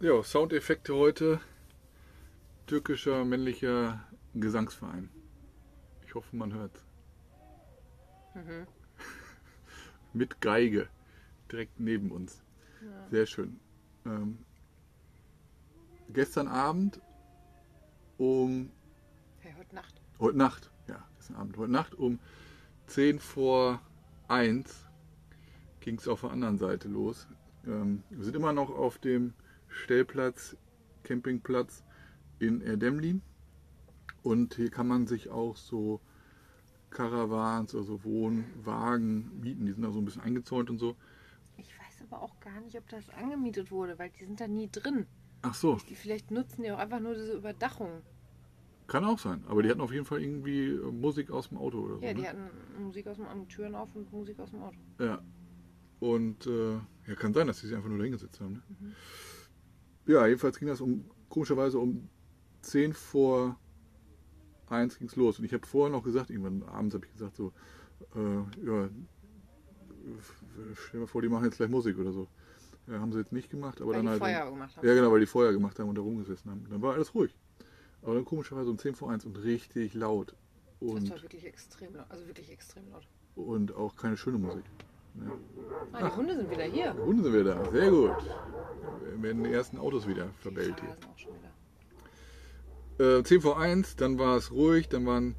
Ja, Soundeffekte heute. Türkischer männlicher Gesangsverein. Ich hoffe, man hört. Mhm. Mit Geige. Direkt neben uns. Ja. Sehr schön. Ähm, gestern Abend um. Hey, heute Nacht. Heute Nacht. Ja, gestern Abend. Heute Nacht um 10 vor 1 ging es auf der anderen Seite los. Ähm, wir sind immer noch auf dem Stellplatz, Campingplatz in Erdemli. Und hier kann man sich auch so Caravans, also Wohnwagen mieten. Die sind da so ein bisschen eingezäunt und so. Ich weiß aber auch gar nicht, ob das angemietet wurde, weil die sind da nie drin. Ach so, Die vielleicht nutzen die auch einfach nur diese Überdachung. kann auch sein. Aber die hatten auf jeden Fall irgendwie Musik aus dem Auto oder so. Ja, die ne? hatten Musik aus dem Auto, Türen auf und Musik aus dem Auto. Ja. Und äh, ja, kann sein, dass sie sich einfach nur dahingesetzt haben. Ne? Ja, jedenfalls ging das um komischerweise um 10 vor 1 ging es los. Und ich habe vorher noch gesagt, irgendwann abends habe ich gesagt, so, äh, ja, stell dir mal vor, die machen jetzt gleich Musik oder so. Ja, haben sie jetzt nicht gemacht, aber weil dann die halt. Feuer gemacht haben. Ja, genau, weil die Feuer gemacht haben und da rumgesessen haben. Dann war alles ruhig. Aber dann komischerweise um 10 vor 1 und richtig laut. Das Und, war wirklich extrem laut. Also wirklich extrem laut. und auch keine schöne Musik. Ah, die Hunde sind wieder hier. Hunde sind wieder da, sehr gut. Wir werden die ersten Autos wieder Die verbellt hier. Äh, 10 vor 1, dann war es ruhig, dann waren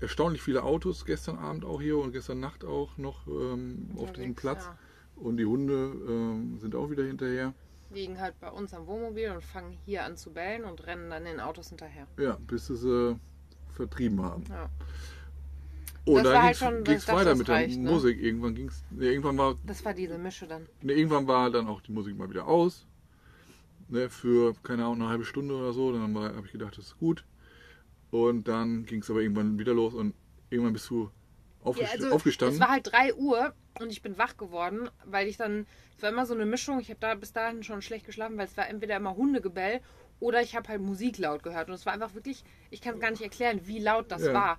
erstaunlich viele Autos gestern Abend auch hier und gestern Nacht auch noch ähm, auf diesem Platz. Ja. Und die Hunde ähm, sind auch wieder hinterher. Liegen halt bei uns am Wohnmobil und fangen hier an zu bellen und rennen dann in den Autos hinterher. Ja, bis sie sie vertrieben haben. Ja. Und Das war dann halt ging schon- es ich dachte, weiter das mit der reicht, ne? Musik. Irgendwann ging's, nee, irgendwann war Das war diese Mische dann. Ne, irgendwann war dann auch die Musik mal wieder aus. Ne, für, keine Ahnung, eine halbe Stunde oder so. Dann habe ich gedacht, das ist gut. Und dann ging es aber irgendwann wieder los und irgendwann bist du aufgest Ja, also, aufgestanden. Es war halt 3 Uhr und ich bin wach geworden, weil ich dann, es war immer so eine Mischung, ich habe da bis dahin schon schlecht geschlafen, weil es war entweder immer Hundegebell oder ich habe halt Musik laut gehört. Und es war einfach wirklich, ich kann es gar nicht erklären, wie laut das Ja. war.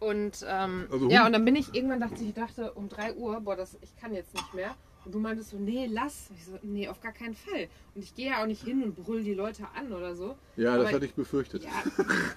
Und ähm, Also ja, und dann bin ich, irgendwann dachte ich, ich dachte um 3 Uhr, boah, das, ich kann jetzt nicht mehr. Und du meintest so, nee, lass. Ich so, nee, auf gar keinen Fall. Und ich gehe ja auch nicht hin und brüll die Leute an oder so. ja, das aber- hatte ich befürchtet. Ja,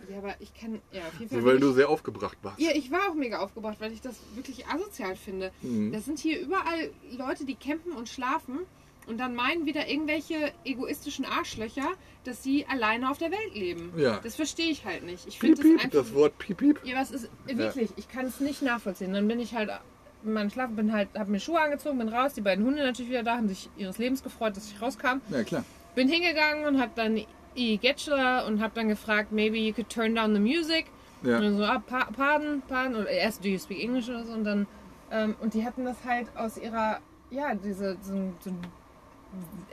ja aber ich kann, ja, auf jeden Fall. so, weil bin du ich, sehr aufgebracht warst. ja, ich war auch mega aufgebracht, weil ich das wirklich asozial finde. Mhm. Das sind hier überall Leute, die campen und schlafen und dann meinen wieder irgendwelche egoistischen Arschlöcher, dass sie alleine auf der Welt leben. Ja. Das verstehe ich halt nicht. Ich finde das einfach. das Wort piep, piep. ja, was ist wirklich? Ich kann es nicht nachvollziehen. Dann bin ich halt in meinem Schlaf, bin halt, habe mir Schuhe angezogen, bin raus. Die beiden Hunde natürlich wieder da, haben sich ihres Lebens gefreut, dass ich rauskam. Ja, klar. Bin hingegangen und habe dann I Getchler und habe dann gefragt, maybe you could turn down the music. Und Ja. dann so, ah, pa pardon, pardon, oder erst do you speak English oder so. Und dann, ähm, und die hatten das halt aus ihrer, ja, diese, so, so ein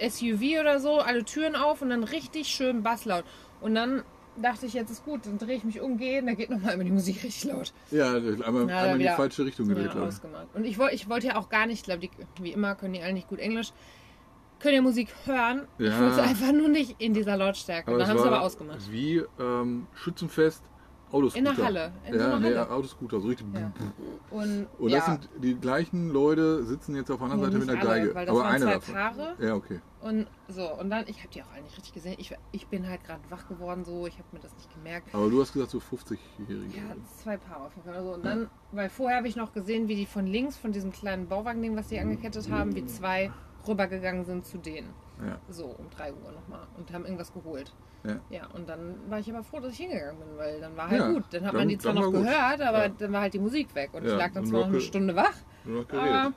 SUV oder so, alle Türen auf und dann richtig schön basslaut. Und dann dachte ich, jetzt ist gut, dann drehe ich mich um, gehe, da geht nochmal immer die Musik richtig laut. Ja, einmal, Ja, einmal in die falsche Richtung gedreht, Ja, ich. ausgemacht. Und ich, woll- ich wollte ja auch gar nicht, glaube ich, wie immer können die alle nicht gut Englisch, können ja Musik hören. Ich Ja. wollte einfach nur nicht in dieser Lautstärke. Und dann haben sie aber ausgemacht. Wie ähm, Schützenfest, Autoscooter. In der Halle, in so ja, nee, Halle. Autoscooter, so richtig. Ja. Und, Und ja, das sind die gleichen Leute, sitzen jetzt auf der anderen ja, Seite mit einer alle, Geige. Weil das aber waren einer zwei davon. Paare. Ja, okay. Und so, und dann, ich habe die auch nicht richtig gesehen. Ich, ich bin halt gerade wach geworden, so, ich habe mir das nicht gemerkt. Aber du hast gesagt, so 50-Jährige. Ja, zwei Paare auf jeden Fall. Also, und dann, weil vorher habe ich noch gesehen, wie die von links, von diesem kleinen Bauwagen-Ding, was die angekettet haben, wie zwei rübergegangen sind zu denen. Ja. So, um 3 Uhr nochmal. Und haben irgendwas geholt. Ja. Ja, und dann war ich aber froh, dass ich hingegangen bin, weil dann war halt Ja, gut. Dann hat dann- man die zwar noch gehört, aber Ja. dann war halt die Musik weg. Und ich lag dann zwar noch eine Stunde wach, Nur noch aber.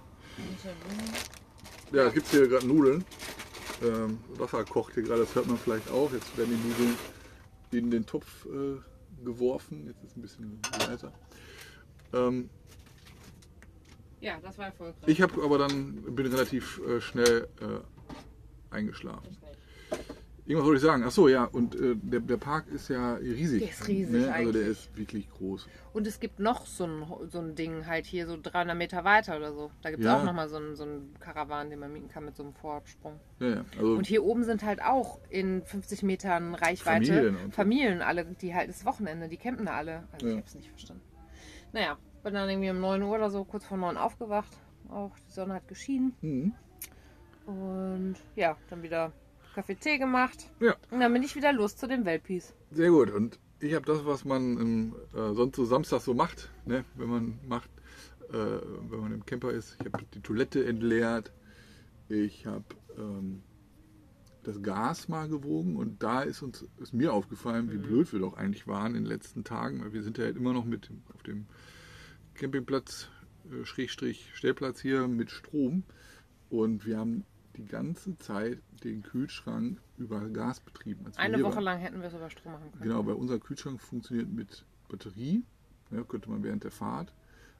Ja, es gibt hier gerade Nudeln. Ähm, Wasser kocht hier gerade, das hört man vielleicht auch. Jetzt werden die Nudeln in den Topf äh, geworfen. Jetzt ist es ein bisschen leiser. Ähm, Ja, das war erfolgreich. ich habe aber dann bin relativ äh, schnell äh, eingeschlafen. Irgendwas wollte ich sagen. Ach so, ja. Und äh, der, der Park ist ja riesig. Der ist riesig Ne? Also der ist wirklich groß. Und es gibt noch so ein, so ein Ding halt hier so 300 Meter weiter oder so. Da gibt es Ja. auch nochmal so einen, so einen Karawan, den man mieten kann mit so einem Vorabsprung. Ja, ja. Also Und hier oben sind halt auch in 50 Metern Reichweite Familien. Familien alle, die halt das Wochenende, die campen da alle. Also ich habe es nicht verstanden. Naja, bin dann irgendwie um 9 Uhr oder so, kurz vor 9 aufgewacht. Auch die Sonne hat geschienen. mhm. Und ja, dann wieder Kaffee Tee gemacht. Ja. Und dann bin ich wieder los zu den Weltpies. Sehr gut. Und ich habe das, was man im, äh, sonst so Samstag so macht, ne? wenn man macht, äh, wenn man im Camper ist. Ich habe die Toilette entleert. Ich habe ähm, das Gas mal gewogen und da ist uns ist mir aufgefallen, wie blöd wir doch eigentlich waren in den letzten Tagen, weil wir sind ja halt immer noch mit dem- auf dem Campingplatz äh, Schrägstrich Stellplatz hier mit Strom und wir haben die ganze Zeit den Kühlschrank über Gas betrieben. Als wir Eine Woche waren. lang hätten wir es über Strom machen können. Genau, weil unser Kühlschrank funktioniert mit Batterie. Ja, könnte man während der Fahrt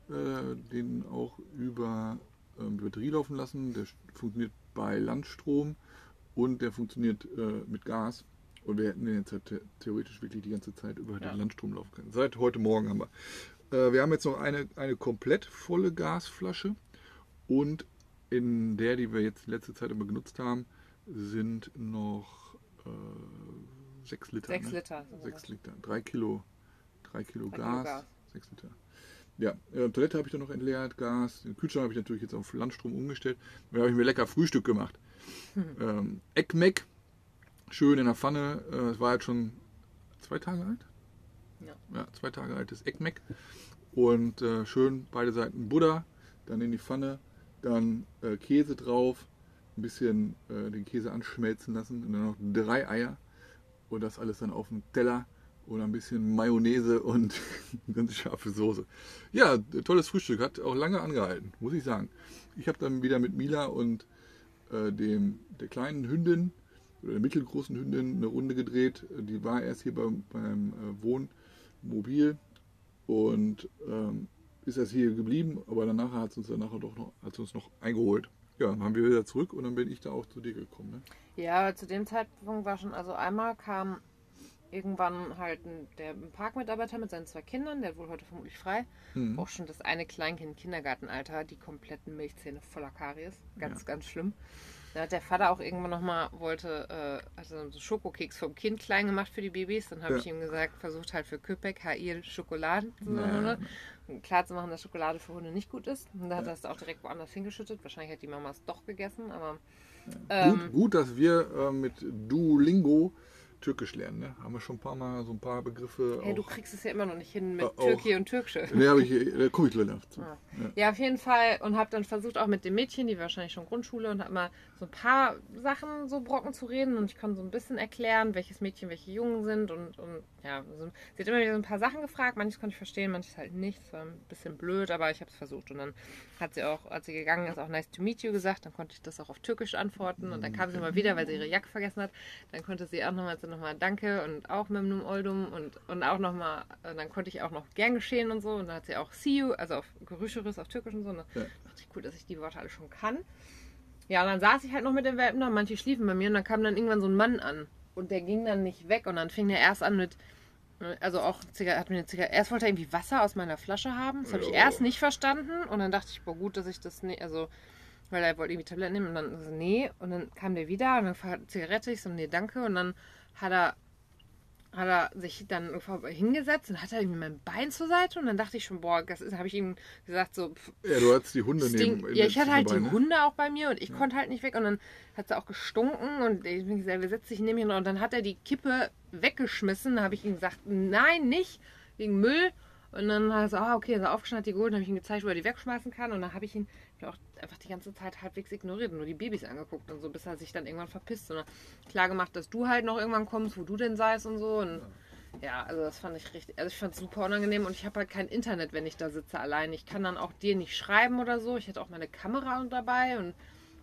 äh, den auch über ähm, Batterie laufen lassen. Der funktioniert bei Landstrom und der funktioniert äh, mit Gas. Und wir hätten den jetzt halt the- theoretisch wirklich die ganze Zeit über Ja. den Landstrom laufen können. Seit heute Morgen haben wir. Äh, wir haben jetzt noch eine, eine komplett volle Gasflasche und in der, die wir jetzt die letzte Zeit immer genutzt haben, sind noch äh, sechs Liter. Sechs ne? Liter. so Sechs was. Liter. Drei Kilo, drei Kilo, Drei Kilo Gas, Gas. Sechs Liter. Ja, äh, Toilette habe ich dann noch entleert, Gas. Den Kühlschrank habe ich natürlich jetzt auf Landstrom umgestellt. Da habe ich mir lecker Frühstück gemacht. Hm. Ähm, Eckmeck, schön in der Pfanne. Äh, Es war jetzt schon zwei Tage alt. Ja. Ja, zwei Tage altes Eckmeck. Und äh, schön beide Seiten Butter, dann in die Pfanne, dann äh, Käse drauf, ein bisschen äh, den Käse anschmelzen lassen und dann noch drei Eier und das alles dann auf dem Teller und ein bisschen Mayonnaise und ganz scharfe Soße. Ja, tolles Frühstück, hat auch lange angehalten, muss ich sagen. Ich habe dann wieder mit Mila und äh, dem, der kleinen Hündin oder der mittelgroßen Hündin eine Runde gedreht. Die war erst hier beim, beim äh, Wohnmobil und ähm, ist erst hier geblieben, aber danach hat es uns danach doch noch, hat sie uns noch eingeholt. Ja, dann haben wir wieder zurück und dann bin ich da auch zu dir gekommen. Ne? Ja, aber zu dem Zeitpunkt war schon, also einmal kam irgendwann halt ein, der Parkmitarbeiter mit seinen zwei Kindern, der hat wohl heute vermutlich frei. Mhm. Auch schon das eine Kleinkind Kindergartenalter, die kompletten Milchzähne voller Karies. Ganz, Ja. ganz schlimm. Da hat der Vater auch irgendwann nochmal, wollte, äh, also so Schokokeks vom Kind klein gemacht für die Babys. Dann habe Ja. ich ihm gesagt, versucht halt für Köpek HI Schokolade zu Naja, machen. Um klar zu machen, dass Schokolade für Hunde nicht gut ist. Und da hat er es auch direkt woanders hingeschüttet. Wahrscheinlich hat die Mama es doch gegessen, aber ähm, gut, gut, dass wir äh, mit Duolingo Türkisch lernen. Ne? Haben wir schon ein paar Mal so ein paar Begriffe. hey, du kriegst es ja immer noch nicht hin mit Äh, Türkei und Türkische. Ne, habe ich, da komme ich gleich noch zu. Ja. Ja. Ja, auf jeden Fall. Und habe dann versucht, auch mit dem Mädchen, die war wahrscheinlich schon Grundschule, und habe mal so ein paar Sachen, so Brocken zu reden. Und ich konnte so ein bisschen erklären, welches Mädchen welche Jungen sind. Und, und ja, so, sie hat immer wieder so ein paar Sachen gefragt. Manches konnte ich verstehen, manches halt nicht. Das war ein bisschen blöd, aber ich habe es versucht. Und dann hat sie auch, als sie gegangen ist, auch nice to meet you gesagt. Dann konnte ich das auch auf Türkisch antworten. Und dann kam sie mal wieder, weil sie ihre Jacke vergessen hat. Dann konnte sie auch nochmal so nochmal Danke und auch Memnum Oldum und, und auch nochmal, dann konnte ich auch noch gern geschehen und so. Und dann hat sie auch See you, also auf Gerücheris, auf Türkisch und so. Und dann Ja. dachte ich, cool, dass ich die Worte alle schon kann. Ja, und dann saß ich halt noch mit den Welpen da, manche schliefen bei mir und dann kam dann irgendwann so ein Mann an. Und der ging dann nicht weg und dann fing der erst an mit, also auch Ziga- hat mir eine Zigarette, erst wollte er irgendwie Wasser aus meiner Flasche haben. Das habe ich erst nicht verstanden und dann dachte ich, boah, gut, dass ich das nicht, also, weil er wollte irgendwie Tabletten nehmen und dann so, nee. Und dann kam der wieder und dann Zigarette, ich so, nee, danke. Und dann hat er, hat er sich dann hingesetzt und hat er irgendwie mein Bein zur Seite und dann dachte ich schon, boah, das ist, habe ich ihm gesagt, so, pff, Ja, du hattest die Hunde neben. Ja, ich hatte halt die dabei, ne? Hunde auch bei mir und ich konnte halt nicht weg und dann hat sie auch gestunken und ich bin gesagt, wer setzt sich neben ihn und dann hat er die Kippe weggeschmissen. Da habe ich ihm gesagt, nein, nicht, wegen Müll. Und dann hat er so, ah, okay, ist er aufgestanden, hat die geholt, dann habe ich ihm gezeigt, wo er die wegschmeißen kann. Und dann habe ich ihn auch einfach die ganze Zeit halbwegs ignoriert und nur die Babys angeguckt und so, bis er sich dann irgendwann verpisst. Und dann klar gemacht, dass du halt noch irgendwann kommst, wo du denn seist und so. Und ja, also das fand ich richtig, also ich fand es super unangenehm und ich habe halt kein Internet, wenn ich da sitze allein. Ich kann dann auch dir nicht schreiben oder so. Ich hatte auch meine Kamera dabei und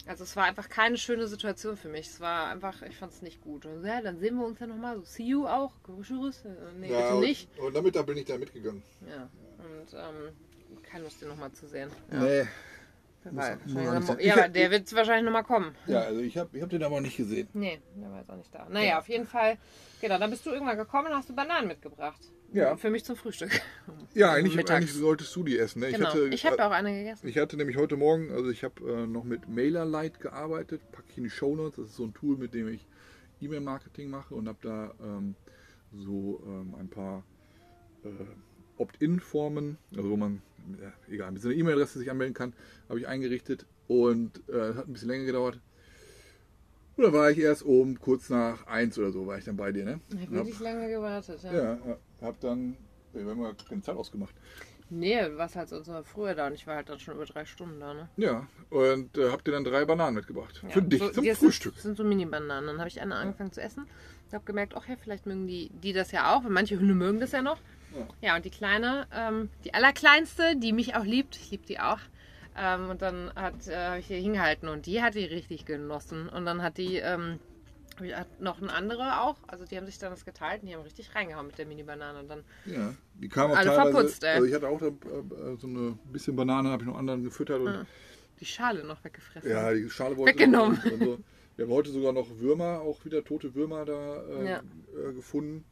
also es war einfach keine schöne Situation für mich. Es war einfach, ich fand es nicht gut. Und ja, dann sehen wir uns ja nochmal. So, see you auch. Grüße. Nee, Ja, bitte und, nicht. Und damit da bin ich da mitgegangen. Ja. Und ähm, keine Lust, den nochmal zu sehen. Ja. Nee. Wer muss- ja, Ich- aber der wird wahrscheinlich nochmal kommen. Ja, also ich habe ich hab den aber nicht gesehen. Nee, der war jetzt auch nicht da. Naja, auf jeden Fall. Genau, dann bist du irgendwann gekommen und hast du Bananen mitgebracht. Ja. Für mich zum Frühstück. Ja, eigentlich, eigentlich solltest du die essen. Ne? Genau. hatte, Ich habe auch eine gegessen. Ich hatte nämlich heute Morgen, also ich habe äh, noch mit MailerLite gearbeitet, packe ich in die Shownotes. Das ist so ein Tool, mit dem ich E-Mail-Marketing mache und habe da ähm, so ähm, ein paar äh, Opt-in-Formen, also wo man, ja, egal, mit so einer E-Mail-Adresse sich anmelden kann, habe ich eingerichtet und äh, hat ein bisschen länger gedauert. Und da war ich erst oben, kurz nach eins oder so, war ich dann bei dir, ne? Habe Hab, wirklich lange gewartet. Ja. ja, hab dann, wir haben ja keine Zeit ausgemacht. Nee, du warst halt so früher da und ich war halt dann schon über drei Stunden da, ne? Ja, und äh, hab dir dann drei Bananen mitgebracht. Ja, Für dich so, zum das Frühstück. Sind, sind so Mini-Bananen. Dann habe ich eine angefangen zu essen. Ich habe gemerkt, ach ja, vielleicht mögen die, die das ja auch. weil Manche Hunde mögen das ja noch. Ja. Ja, und die Kleine, ähm, die allerkleinste, die mich auch liebt, ich liebe die auch. Ähm, und dann hat, äh, habe ich hier hingehalten und die hat die richtig genossen. Und dann hat die ähm, hat noch eine andere auch. Also die haben sich dann das geteilt und die haben richtig reingehauen mit der Mini-Banane. Und dann Ja, die kam auch Alle teilweise. verputzt, ey. also ich hatte auch äh, so eine bisschen Banane, habe ich noch anderen gefüttert und die Schale noch weggefressen. ja, die Schale wollte Weggenommen. So. Wir haben heute sogar noch Würmer, auch wieder tote Würmer da äh, Ja. äh, gefunden.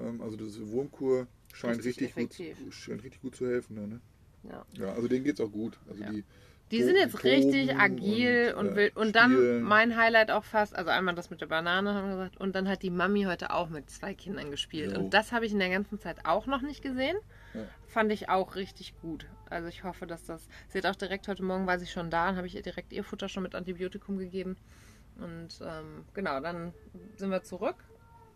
Ähm, also diese Wurmkur scheint Richtig richtig, gut, scheint richtig gut zu helfen. Da, ne? Ja. Ja, also denen geht's auch gut. Also Ja. die, Die sind jetzt toben richtig agil und, äh, wild. Und dann mein Highlight auch fast, also einmal das mit der Banane haben wir gesagt, und dann hat die Mami heute auch mit zwei Kindern gespielt. Jo. Und das habe ich in der ganzen Zeit auch noch nicht gesehen. Ja. Fand ich auch richtig gut. Also ich hoffe, dass das. Sie hat auch direkt heute Morgen war sie schon da und habe ich ihr direkt ihr Futter schon mit Antibiotikum gegeben. Und ähm, genau, dann sind wir zurück.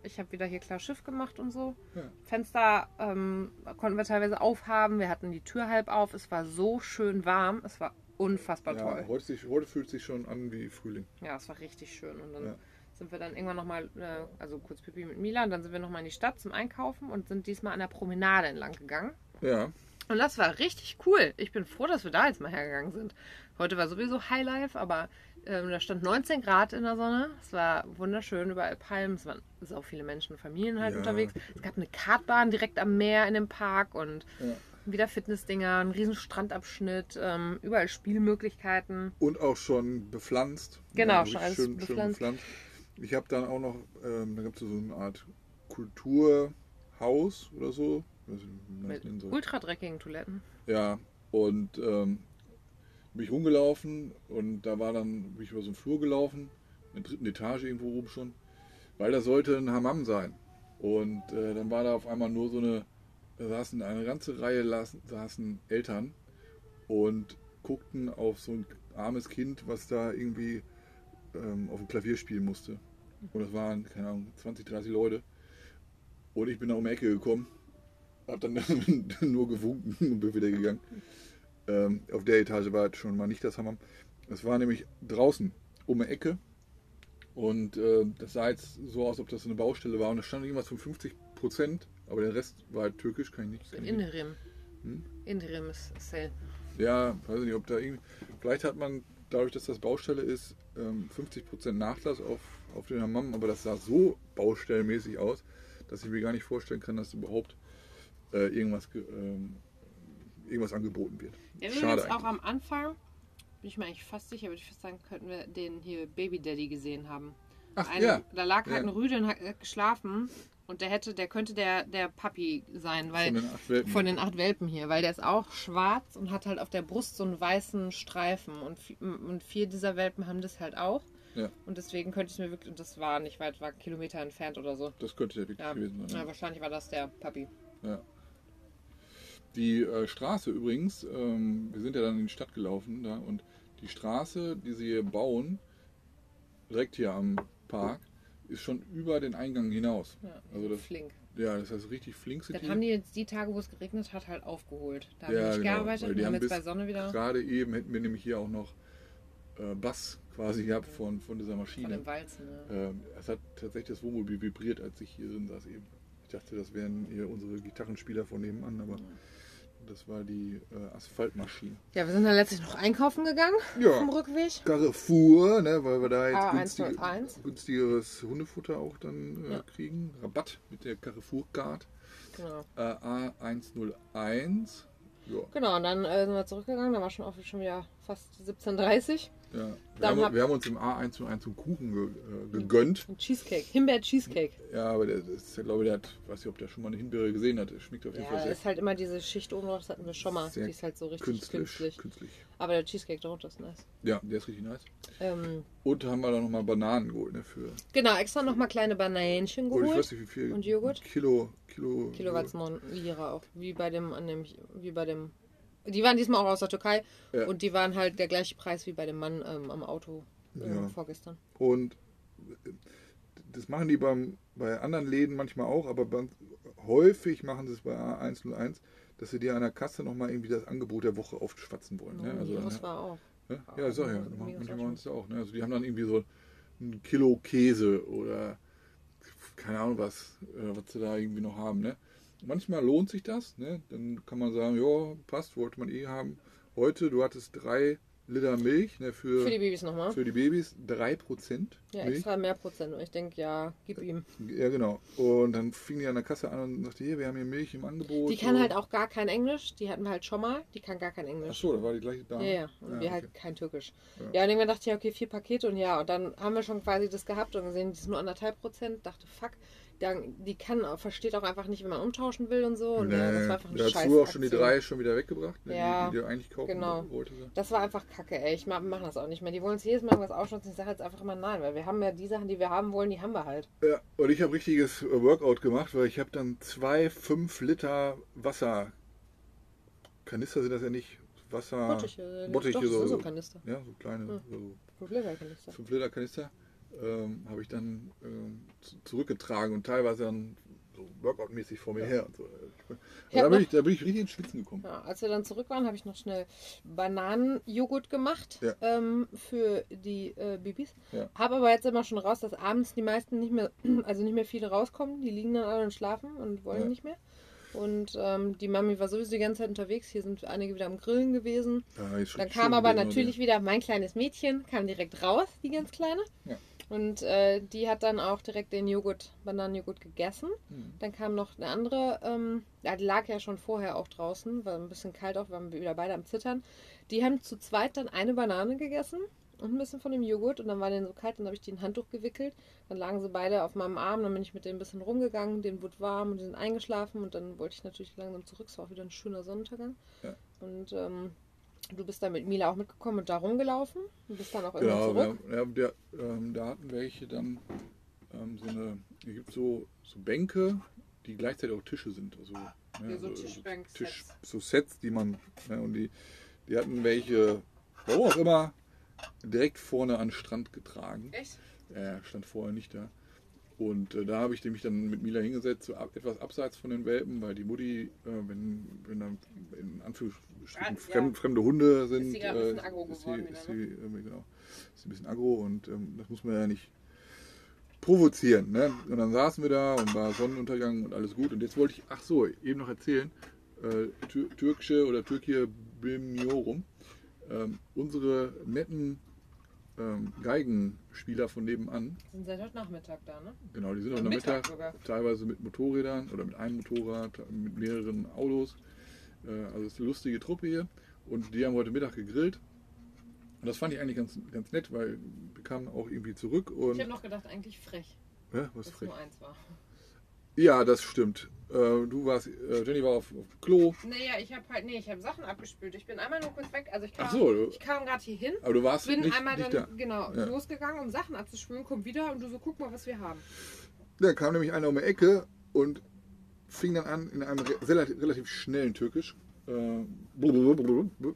Ich habe wieder hier klar Schiff gemacht und so. Ja. Fenster ähm, konnten wir teilweise aufhaben. Wir hatten die Tür halb auf. Es war so schön warm. Es war unfassbar Ja, toll. heute, sich, heute fühlt sich schon an wie Frühling. Ja, es war richtig schön. Und dann Ja. sind wir dann irgendwann nochmal, äh, also kurz Pipi mit Mila, und dann sind wir nochmal in die Stadt zum Einkaufen und sind diesmal an der Promenade entlang gegangen. Ja, Und das war richtig cool. Ich bin froh, dass wir da jetzt mal hergegangen sind. Heute war sowieso Highlife, aber ähm, da stand 19 Grad in der Sonne. Es war wunderschön, überall Palmen. Es waren so viele Menschen und Familien halt Ja. unterwegs. Es gab eine Kartbahn direkt am Meer in dem Park und Ja. wieder Fitnessdinger, ein riesen Strandabschnitt, ähm, überall Spielmöglichkeiten. und auch schon bepflanzt. Genau, Ja, schon alles bepflanzt. Ich habe dann auch noch, ähm, da gibt es so eine Art Kulturhaus oder so. Ich weiß nicht, wie man das Mit nennen soll. ultra dreckigen Toiletten. Ja, und ähm, bin ich rumgelaufen und da war dann, bin ich über so einen Flur gelaufen, in der dritten Etage irgendwo oben schon, weil da sollte ein Hammam sein. Und äh, dann war da auf einmal nur so eine, da saßen eine ganze Reihe las- saßen Eltern und guckten auf so ein armes Kind, was da irgendwie ähm, auf dem Klavier spielen musste. Und das waren, keine Ahnung, 20, 30 Leute. Und ich bin da um die Ecke gekommen, hab dann nur gewunken und bin wieder gegangen. Ähm, auf der Etage war jetzt schon mal nicht das Hammam. Es war nämlich draußen um die Ecke. Und äh, das sah jetzt so aus, ob das eine Baustelle war. Und da stand irgendwas von 50 Prozent. Aber der Rest war halt türkisch, kann ich nicht. Nicht. Interim. Hm? Interim ist Sale. Ja, weiß ich nicht, ob da irgendwie. Vielleicht hat man dadurch, dass das Baustelle ist, ähm, 50% Nachlass auf, auf den Hammam, aber das sah so baustellenmäßig aus, dass ich mir gar nicht vorstellen kann, dass überhaupt äh, irgendwas, ge- ähm, irgendwas angeboten wird. Ja, Schade übrigens auch am Anfang, bin ich mir eigentlich fast sicher, würde ich fast sagen, könnten wir den hier Baby Daddy gesehen haben. Ach Ein- ja, Da lag halt Ja. ein Rüde und hat geschlafen und der hätte, der könnte der, der Papi sein, weil von den acht Welpen. von den acht Welpen hier, weil der ist auch schwarz und hat halt auf der Brust so einen weißen Streifen und, und vier dieser Welpen haben das halt auch. Ja. Und deswegen könnte ich es mir wirklich, und das war nicht weit, war Kilometer entfernt oder so. das könnte der wirklich Ja, gewesen sein. ja, wahrscheinlich war das der Papi. Ja. Die äh, Straße übrigens, ähm, wir sind ja dann in die Stadt gelaufen da und die Straße, die sie hier bauen, direkt hier am Park, ist schon über den Eingang hinaus. Ja, Also das, flink. ja, das heißt richtig flink sind Das die. haben die jetzt die Tage, wo es geregnet hat, halt aufgeholt. Da haben Ja, wir nicht genau, gearbeitet und haben haben jetzt bei Sonne wieder Gerade eben hätten wir nämlich hier auch noch äh, Bass quasi gehabt von, von dieser von Maschine. dem Walzen. Ne? Ähm, es hat tatsächlich das Wohnmobil vibriert, als ich hier drin saß eben. Ich dachte, das wären hier unsere Gitarrenspieler von nebenan, aber das war die äh, Asphaltmaschine. Ja, wir sind dann letztlich noch einkaufen gegangen Ja. vom Rückweg. Carrefour, ne, weil wir da jetzt A101. günstig, günstigeres Hundefutter auch dann äh, Ja. kriegen. Rabatt mit der Carrefour Card Genau. äh, A101. Ja, Genau, und dann äh, sind wir zurückgegangen. Da war schon, auch schon wieder fast 17.30 ja. Wir, haben, hab- wir haben uns im A101 einen Kuchen ge, äh, gegönnt. Ein Cheesecake. Himbeer-Cheesecake. Ja, aber der, ist, ja, glaube ich, der hat, weiß nicht, ob der schon mal eine Himbeere gesehen hat. Der schmeckt auf jeden Ja, Fall sehr ist halt immer diese Schicht oben drauf, das hatten wir schon mal. Sehr Die ist halt so richtig künstlich, künstlich. künstlich. Aber der Cheesecake darunter ist nice. Ja, der ist richtig nice. Ähm, Und haben wir dann nochmal Bananen geholt, ne, für. genau, extra nochmal kleine Bananchen Oh, ich geholt. weiß nicht, wie viel. Und Joghurt? Kilo, Kilo. Kilowatt 9 Lira auch. Wie bei dem, an dem, wie bei dem. Die waren diesmal auch aus der Türkei Ja. und die waren halt der gleiche Preis wie bei dem Mann ähm, am Auto äh, Ja. vorgestern. Und äh, das machen die beim, bei anderen Läden manchmal auch, aber bei, häufig machen sie es bei A101, dass sie dir an der Kasse nochmal irgendwie das Angebot der Woche aufschwatzen wollen. Ne? Also, das dann- war auch. Ja, ja sag ja. Manche auch machen es ja auch. Ne? Also die haben dann irgendwie so ein Kilo Käse oder keine Ahnung was, äh, was sie da irgendwie noch haben. Ne? Manchmal lohnt sich das. Ne? Dann kann man sagen, ja, passt, wollte man eh haben. Heute, du hattest drei Liter Milch ne, für, Für die Babys nochmal. für die Babys, drei Prozent Ja, extra mehr Prozent. Und ich denke, ja, gib ihm. Ja, genau. Und dann fing die an der Kasse an und sagte, hier, wir haben hier Milch im Angebot. Die kann so. halt auch gar kein Englisch. Die hatten wir halt schon mal. Die kann gar kein Ach Englisch. so, da war die gleiche Dame. Ja, ja. Und Ja, wir okay. halt kein Türkisch. Ja. Ja, und irgendwann dachte ich, ja, okay, vier Pakete und ja. Und dann haben wir schon quasi das gehabt und gesehen, die ist nur anderthalb Prozent. Dachte, fuck, dann, die kann, versteht auch einfach nicht, wenn man umtauschen will und so. Und ja, das war einfach eine da hast du auch schon die drei schon wieder weggebracht, ne, Ja, die, die du eigentlich kaufen genau. wolltest. Das war einfach kacke, ey. Ich ma- wir machen das auch nicht mehr. Die wollen uns jedes Mal was ausschnutzen. Ich sage jetzt einfach immer nein, weil wir haben ja die Sachen, die wir haben wollen, die haben wir halt. Ja, und ich habe richtiges äh, Workout gemacht, weil ich habe dann zwei 5 Liter Wasser. Kanister sind das ja nicht. Wasser. Bottiche. Bottiche Doch, so, so so, Kanister. ja, so kleine, Ja. so Problemkanister. 5 Liter Kanister. Ähm, habe ich dann ähm, zu- zurückgetragen und teilweise dann so Workout-mäßig vor mir her und so. Und hab da, bin ich, da bin ich richtig ins Schwitzen gekommen. Ja, als wir dann zurück waren, habe ich noch schnell Bananenjoghurt gemacht Ja. ähm, für die äh, Babys. Ja. Habe aber jetzt immer schon raus, dass abends die meisten nicht mehr, also nicht mehr viele rauskommen. Die liegen dann alle und schlafen und wollen Ja. nicht mehr. Und ähm, die Mami war sowieso die ganze Zeit unterwegs. Hier sind einige wieder am Grillen gewesen. Ja, schon Dann kam aber natürlich wieder mein kleines Mädchen, kam direkt raus, die ganz kleine. Und äh, die hat dann auch direkt den Joghurt, Bananenjoghurt gegessen. Mhm. Dann kam noch eine andere, ähm, ja, die lag ja schon vorher auch draußen, war ein bisschen kalt auch, waren wir wieder beide am Zittern. Die haben zu zweit dann eine Banane gegessen und ein bisschen von dem Joghurt und dann war denen so kalt, dann habe ich die in ein Handtuch gewickelt. Dann lagen sie beide auf meinem Arm, dann bin ich mit denen ein bisschen rumgegangen, denen wurde warm und die sind eingeschlafen und dann wollte ich natürlich langsam zurück. Es war auch wieder ein schöner Sonnenuntergang. Ja. Und ähm, du bist dann mit Mila auch mitgekommen und da rumgelaufen und bist dann auch immer Genau, zurück. wir, ja, der, ähm, da hatten welche dann ähm, so eine, hier gibt so, so Bänke, die gleichzeitig auch Tische sind. Also, Ja, ne, so Tischbank-Sets. Tisch, so Sets, die man, ne, und die, die hatten welche, warum auch immer, direkt vorne an den Strand getragen. Echt? Er stand vorher nicht da. Und äh, da habe ich mich dann mit Mila hingesetzt, so ab, etwas abseits von den Welpen, weil die Mutti, äh, wenn, wenn dann in Anführungsstrichen Ah, ja. fremd, fremde Hunde sind, sie gerade ein bisschen aggro ist sie, geworden ist wieder, sie, irgendwie, genau, ist sie ein bisschen aggro und ähm, das muss man ja nicht provozieren. Ne? Und dann saßen wir da und war Sonnenuntergang und alles gut. Und jetzt wollte ich, ach so, eben noch erzählen, äh, Tür, türkische oder Türkei Bilmiorum, ähm, unsere netten ähm, Geigenspieler von nebenan, Sind seit heute Nachmittag da, ne? genau, die sind auch Am Nachmittag, Mittag sogar. teilweise mit Motorrädern oder mit einem Motorrad, mit mehreren Autos. Äh, also es ist eine lustige Truppe hier. Und die haben heute Mittag gegrillt. Und das fand ich eigentlich ganz, ganz nett, weil wir kamen auch irgendwie zurück und. Ich habe noch gedacht, eigentlich frech, Hä, was dass frech. nur eins war. Ja, das stimmt. Äh, du warst, äh, Jenny war auf, auf dem Klo. Naja, ich habe halt, nee, ich habe Sachen abgespült. Ich bin einmal nur kurz weg. Also ich kam, so, du- ich kam gerade hier hin, aber du warst bin nicht, einmal nicht dann da. genau Ja. losgegangen, um Sachen abzuspülen, komm wieder und du so, guck mal, was wir haben. Da kam nämlich einer um die Ecke und fing dann an, in einem re relativ, schnellen Türkisch äh,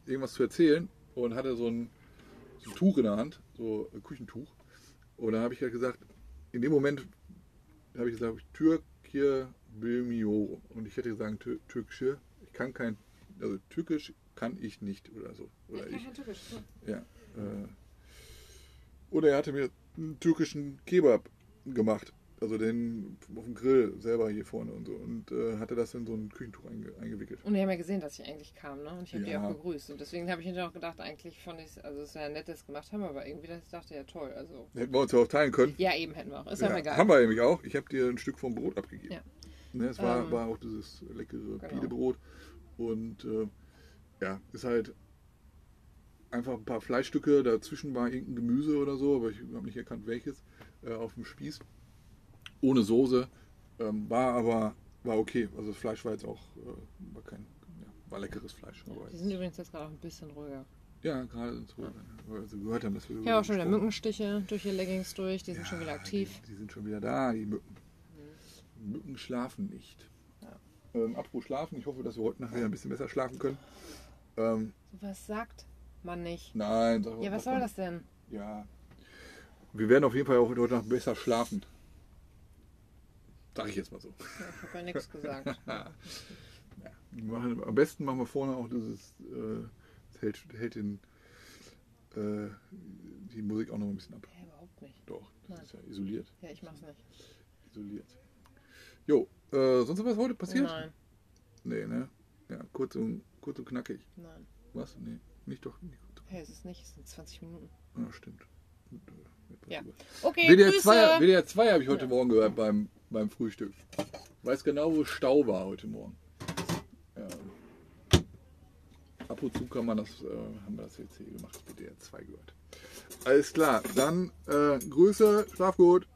irgendwas zu erzählen und hatte so ein, so ein Tuch in der Hand, so ein Küchentuch. Und dann habe ich halt gesagt, in dem Moment habe ich gesagt, Türkei Bilmiorum. Und ich hätte gesagt, Tür türkische, ich kann kein, also türkisch kann ich nicht oder so. Oder ich kann ich, kein Türkisch. ja. Äh, oder er hatte mir einen türkischen Kebab gemacht. Also den auf dem Grill selber hier vorne und so. Und äh, hatte das in so ein Küchentuch einge eingewickelt. Und die haben ja gesehen, dass ich eigentlich kam, ne? Und ich habe die Ja. auch begrüßt. Und deswegen habe ich hinterher auch gedacht, eigentlich fand ich also es ist ja nett, dass es gemacht haben, aber irgendwie, dass ich dachte, ja toll. Also, Hätten wir uns ja auch teilen können. ja, eben hätten wir auch. Ist ja, egal. Haben wir nämlich auch. Ich habe dir ein Stück vom Brot abgegeben. Ja. Ne, es war, Ähm, war auch dieses leckere genau. Pidebrot. Und äh, ja, ist halt einfach ein paar Fleischstücke. Dazwischen war irgendein Gemüse oder so, aber ich habe nicht erkannt welches. Äh, auf dem Spieß. Ohne Soße. Ähm, war aber war okay. Also das Fleisch war jetzt auch äh, war kein ja, war leckeres Fleisch. Aber Die sind übrigens jetzt gerade auch ein bisschen ruhiger. ja, gerade so, weil sie gehört haben, dass wir Ich habe auch schon wieder. Mückenstiche durch die Leggings durch, die sind schon wieder Ja, aktiv. Die, die sind schon wieder da, die Mücken. Mücken schlafen nicht. Ja. Ähm, apropos schlafen, ich hoffe, dass wir heute Nacht wieder ein bisschen besser schlafen können. Ähm, So was sagt man nicht. nein, sag Ja, was soll das denn? Ja, Wir werden auf jeden Fall auch heute Nacht besser schlafen. Sag ich jetzt mal so. Ja, ich habe ja nichts gesagt. Wir machen, am besten machen wir vorne auch dieses, äh, das hält, hält den, äh, die Musik auch noch ein bisschen ab. Ja, überhaupt nicht. Doch, das Nein. ist ja isoliert. Ja, ich mach's nicht. Isoliert. Jo, äh, sonst was heute passiert? Nein, Nee, ne? Ja, kurz und, kurz und knackig. nein. Was? Nee, nicht doch. Nicht. Hey, es ist nicht, es sind 20 Minuten. Ja, stimmt. Gut, äh, Ja. über. Okay, WDR Grüße. 2, WDR 2 habe ich heute Ja. Morgen gehört beim, beim Frühstück. Weiß genau, wo Stau war heute Morgen. Ja. Ab und zu kann man das, äh, haben wir das jetzt hier gemacht, WDR 2 gehört. Alles klar, dann äh, Grüße, schlaf gut.